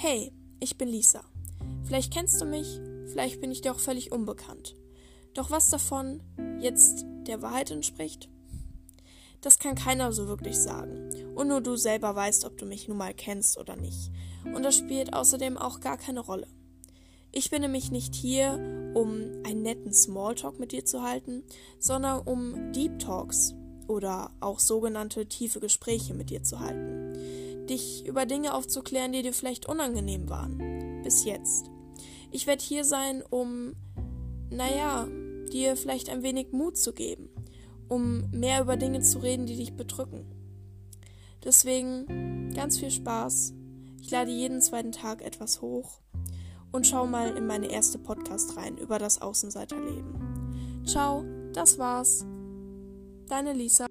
Hey, ich bin Lisa. Vielleicht kennst du mich, vielleicht bin ich dir auch völlig unbekannt. Doch was davon jetzt der Wahrheit entspricht? Das kann keiner so wirklich sagen. Und nur du selber weißt, ob du mich nun mal kennst oder nicht. Und das spielt außerdem auch gar keine Rolle. Ich bin nämlich nicht hier, um einen netten Smalltalk mit dir zu halten, sondern um Deep Talks oder auch sogenannte tiefe Gespräche mit dir zu halten. Dich über Dinge aufzuklären, die dir vielleicht unangenehm waren. Bis jetzt. Ich werde hier sein, um, naja, dir vielleicht ein wenig Mut zu geben, um mehr über Dinge zu reden, die dich bedrücken. Deswegen ganz viel Spaß. Ich lade jeden zweiten Tag etwas hoch und schau mal in meine erste Podcast rein über das Außenseiterleben. Ciao, das war's. Deine Lisa.